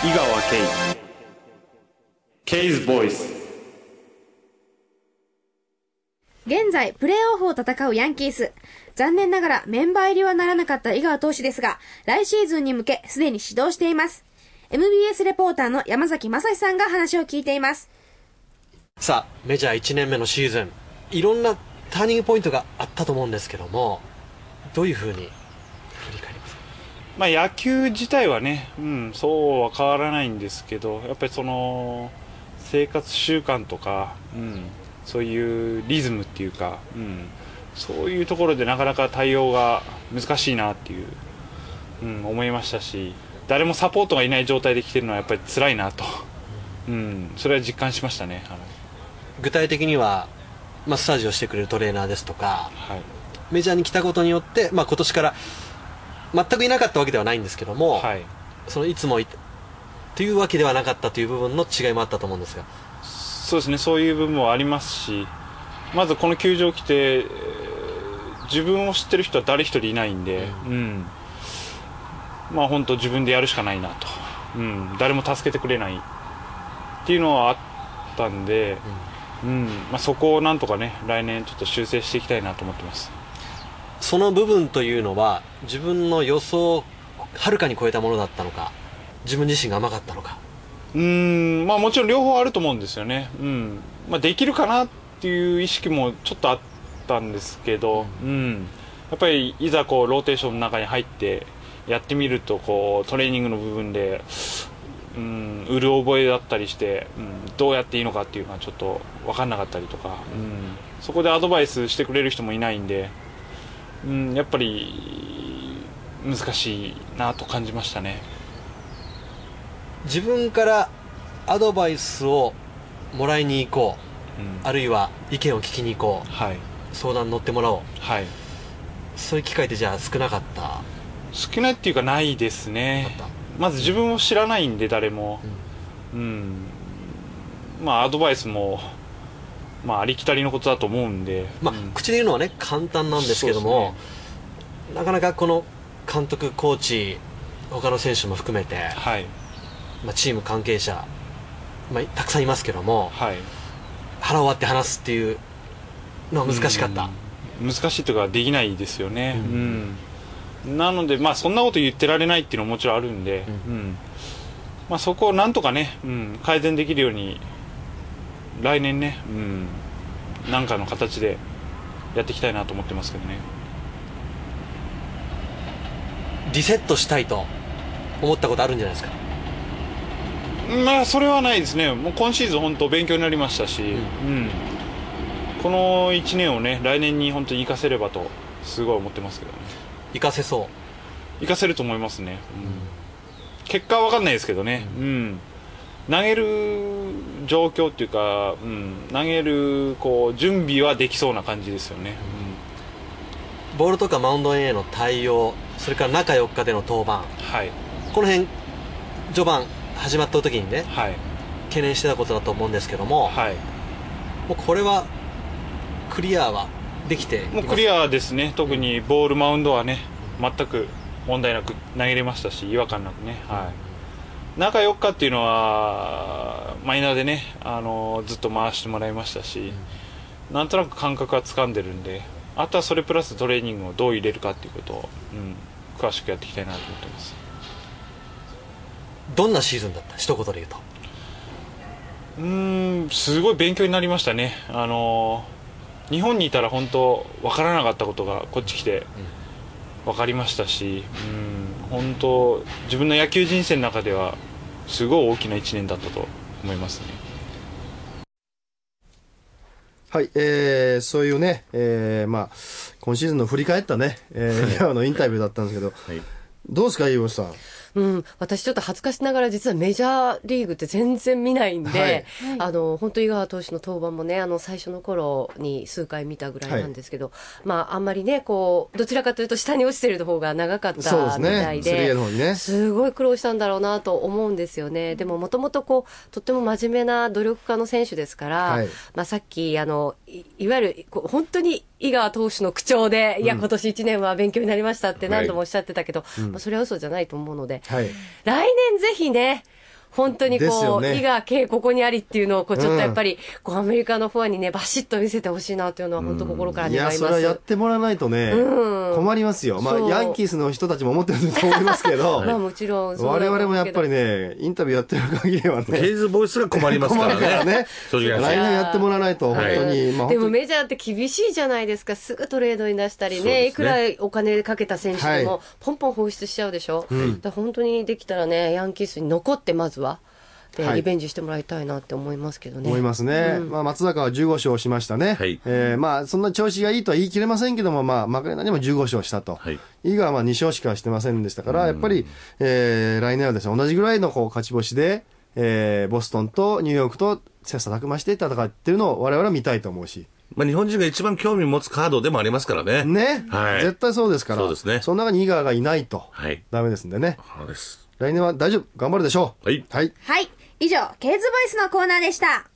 井川圭ケイズボイス現在、プレーオフを戦うヤンキース。残念ながらメンバー入りはならなかった井川投手ですが、来シーズンに向けすでに指導しています。MBS レポーターの山崎正史さんが話を聞いています。さあメジャー1年目のシーズンいろんなターニングポイントがあったと思うんですけどもどういうふうにまあ野球自体はね、うん、そうは変わらないんですけどやっぱりその生活習慣とか、うん、そういうリズムっていうか、うん、そういうところでなかなか対応が難しいなっていう、うん、思いましたし誰もサポートがいない状態で来てるのはやっぱり辛いなと、うん、それは実感しましたねあの具体的にはマッサージをしてくれるトレーナーですとかはい。メジャーに来たことによって、まあ、今年から全くいなかったわけではないんですけども、はい。そのいつもいというわけではなかったという部分の違いもあったと思うんですがそうですね。そういう部分もありますしまずこの球場来てえー自分を知ってる人は誰一人いないんで、うん。まあ本当自分でやるしかないなと、うん、誰も助けてくれないっていうのはあったんで、うん。まあ、そこをなんとかね来年ちょっと修正していきたいなと思ってますその部分というのは自分の予想をはるかに超えたものだったのか自分自身が甘かったのか。うーんまあもちろん両方あると思うんですよね、うん。まあ、できるかなっていう意識もちょっとあったんですけど、うん。やっぱりいざこうローテーションの中に入ってやってみるとこうトレーニングの部分で、うん、うる覚えだったりして、うん、どうやっていいのかっていうのはちょっと分かんなかったりとか、うん、そこでアドバイスしてくれる人もいないんで、うん、やっぱり難しいなと感じましたね。自分からアドバイスをもらいに行こう。ん。うあるいは意見を聞きに行こはい、う相談に乗ってもらおう。はい。そういう機会ってじゃあ少なかった？少ないっていうかないですね。まず自分を知らないんで誰も。うん、まあアドバイスもまあありきたりのことだと思うんで。まあ、うん。口で言うのはね簡単なんですけども、なかなかこの監督コーチ他の選手も含めて、はい。まあ、チーム関係者、まあ、たくさんいますけどもはい。腹を割って話すっていうのは難しかった、うん。難しいというかできないですよね。ううん。ん、なのでまあそんなこと言ってられないっていうのももちろんあるんで、ううん。まあ、そこをなんとかね、うん、改善できるように来年ね、うん、なんかの形でやっていきたいなと思ってますけどね。リセットしたいと思ったことあるんじゃないですか？まあそれはないですね。もう今シーズン本当勉強になりましたし、うん。この1年をね来年に本当に生かせればとすごい思ってますけどね。活かせそう。生かせると思いますね、結果は分かんないですけどね、うん投げる状況っていうか、うん、投げるこう準備はできそうな感じですよね、ボールとかマウンドへの対応それから中4日での登板。うんはい。この辺序盤始まった時にねはい。懸念してたことだと思うんですけども、はい。もうこれはクリアはできてもうクリアアですね。特にボールマウンドはね全く問題なく投げれましたし違和感なくね、はい、中4日っていうのはマイナーでねあのずっと回してもらいましたし、なんとなく感覚は掴んでるんであとはそれプラストレーニングをどう入れるかっていうことを、うん、詳しくやっていきたいなと思ってます。どんなシーズンだった？一言で言うと。うーんすごい勉強になりましたね。あの日本にいたら本当分からなかったことがこっち来て分かりましたしうん本当自分の野球人生の中ではすごい大きな1年だったと思いますね。はい、えー、そういうね、えー、まあ、今シーズンの振り返ったね、えー、のインタビューだったんですけど、どうですか、飯尾さん？うん、私ちょっと恥ずかしながら実はメジャーリーグって全然見ないんで、はい。あの本当井川投手の登板もねあの最初の頃に数回見たぐらいなんですけど、まああんまりねこうどちらかというと下に落ちてる方が長かったみたね、い 3A の方にね。すごい苦労したんだろうなと思うんですよね。でももともとこう、とっても真面目な努力家の選手ですから、はい。まあさっき、あの、いいわゆるこう本当に井川投手の口調で、いや、今年1年は勉強になりましたって何度もおっしゃってたけど、まあ、それは嘘じゃないと思うので、はい。来年ぜひね、本当にこう、ね。井川圭ここにありっていうのを、こう、ちょっとやっぱり、こう、アメリカのファンにね、バシッと見せてほしいなというのは、本当心からいや、願います。それはやってもらわないとね、困りますよ。まあ、ヤンキースの人たちも思ってると思いますけど、まあもちろん我々もやっぱりね、インタビューやってる限りはね、ケイズボイスが困りますからね。ね。正直な話。来年やってもらわないと、本当に、まあ、でも本当に。メジャーって厳しいじゃないですか、すぐトレードに出したりね、いくらお金かけた選手でもはい、ポンポン放出しちゃうでしょ、本当にできたらね、ヤンキースに残って、まずは、リベンジしてもらいたいなって思いますけどね。思いますね。まあ、松坂は15勝しましたね。はいえーまあ、そんな調子がいいとは言い切れませんけども、まあ、マクレナにも15勝したと。はいイガはまあ2勝しかしてませんでしたから、やっぱり、えー来年はですね、同じぐらいのこう勝ち星で、えーボストンとニューヨークと切磋琢磨して戦ってるのを我々は見たいと思うし。まあ、日本人が一番興味持つカードでもありますからね。ね、はい。絶対そうですから。そうですねその中にイガがいないと。はい。ダメですんでね。そうです。来年は大丈夫。頑張るでしょう。はいはい。はい。以上、ケーズボイスのコーナーでした。